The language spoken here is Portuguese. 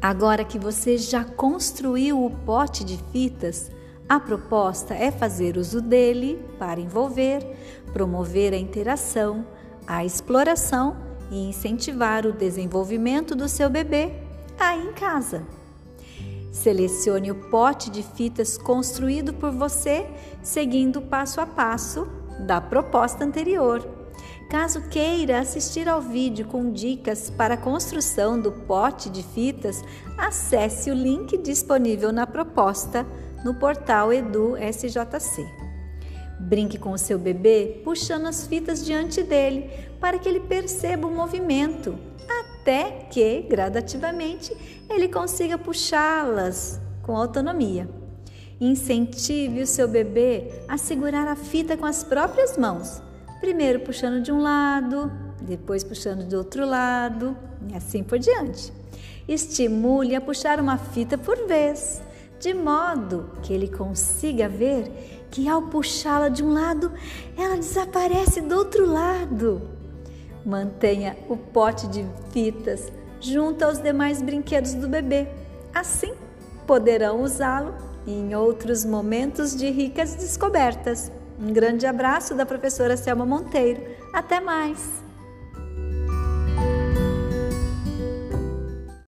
Agora que você já construiu o pote de fitas, a proposta é fazer uso dele para envolver, promover a interação, a exploração e incentivar o desenvolvimento do seu bebê aí em casa. Selecione o pote de fitas construído por você, seguindo passo a passo da proposta anterior. Caso queira assistir ao vídeo com dicas para a construção do pote de fitas, acesse o link disponível na proposta no portal Edu SJC. Brinque com o seu bebê puxando as fitas diante dele para que ele perceba o movimento, até que, gradativamente, ele consiga puxá-las com autonomia. Incentive o seu bebê a segurar a fita com as próprias mãos primeiro puxando de um lado, depois puxando do outro lado e assim por diante. Estimule a puxar uma fita por vez, de modo que ele consiga ver que ao puxá-la de um lado, ela desaparece do outro lado. Mantenha o pote de fitas junto aos demais brinquedos do bebê. Assim, poderão usá-lo em outros momentos de ricas descobertas. Um grande abraço da professora Selma Monteiro. Até mais!